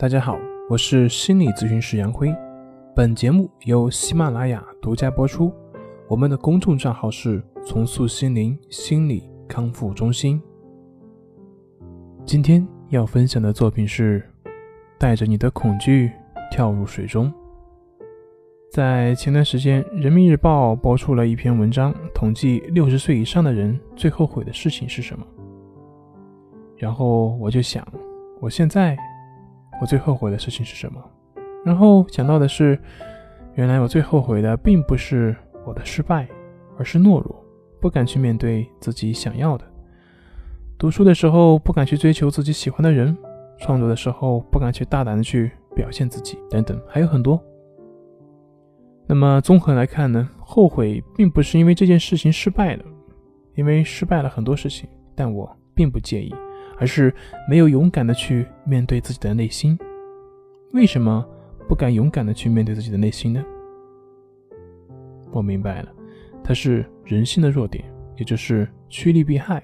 大家好，我是心理咨询师杨辉。本节目由喜马拉雅独家播出。我们的公众账号是“重塑心灵心理康复中心”。今天要分享的作品是：带着你的恐惧跳入水中。在前段时间，《人民日报》播出了一篇文章，统计六十岁以上的人最后悔的事情是什么。然后我就想，我现在。我最后悔的事情是什么？然后想到的是，原来我最后悔的并不是我的失败，而是懦弱，不敢去面对自己想要的。读书的时候不敢去追求自己喜欢的人，创作的时候不敢去大胆的去表现自己，等等，还有很多。那么综合来看呢，后悔并不是因为这件事情失败了，因为失败了很多事情，但我并不介意。而是没有勇敢的去面对自己的内心。为什么不敢勇敢的去面对自己的内心呢？我明白了，它是人性的弱点，也就是趋利避害，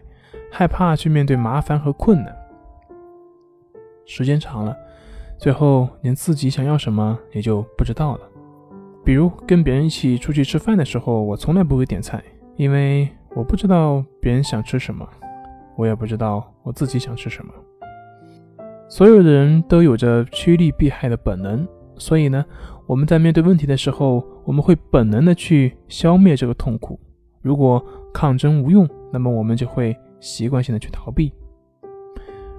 害怕去面对麻烦和困难。时间长了，最后连自己想要什么也就不知道了。比如跟别人一起出去吃饭的时候，我从来不会点菜，因为我不知道别人想吃什么。我也不知道我自己想吃什么。所有的人都有着趋利避害的本能，所以呢，我们在面对问题的时候，我们会本能的去消灭这个痛苦。如果抗争无用，那么我们就会习惯性的去逃避。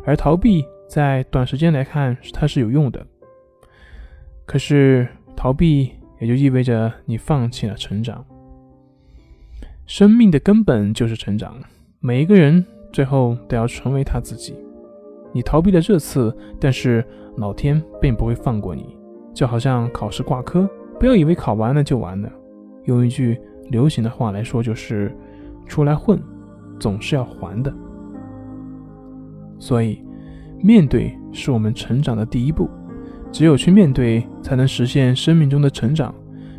而逃避在短时间来看，它是有用的。可是逃避也就意味着你放弃了成长。生命的根本就是成长，每一个人。最后都要成为他自己。你逃避了这次，但是老天并不会放过你。就好像考试挂科，不要以为考完了就完了。用一句流行的话来说，就是出来混，总是要还的。所以，面对是我们成长的第一步。只有去面对，才能实现生命中的成长。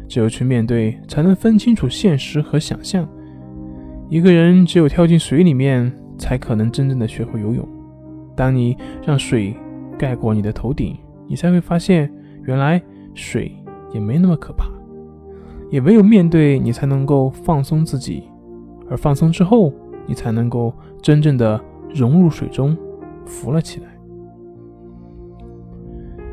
只有去面对，才能分清楚现实和想象。一个人只有跳进水里面。才可能真正的学会游泳。当你让水盖过你的头顶，你才会发现，原来水也没那么可怕。也唯有面对，你才能够放松自己，而放松之后，你才能够真正的融入水中，浮了起来。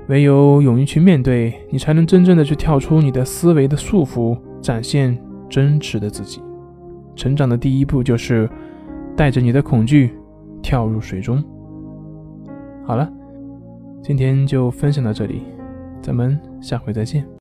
唯有勇于去面对，你才能真正的去跳出你的思维的束缚，展现真实的自己。成长的第一步就是。带着你的恐惧跳入水中。好了，今天就分享到这里，咱们下回再见。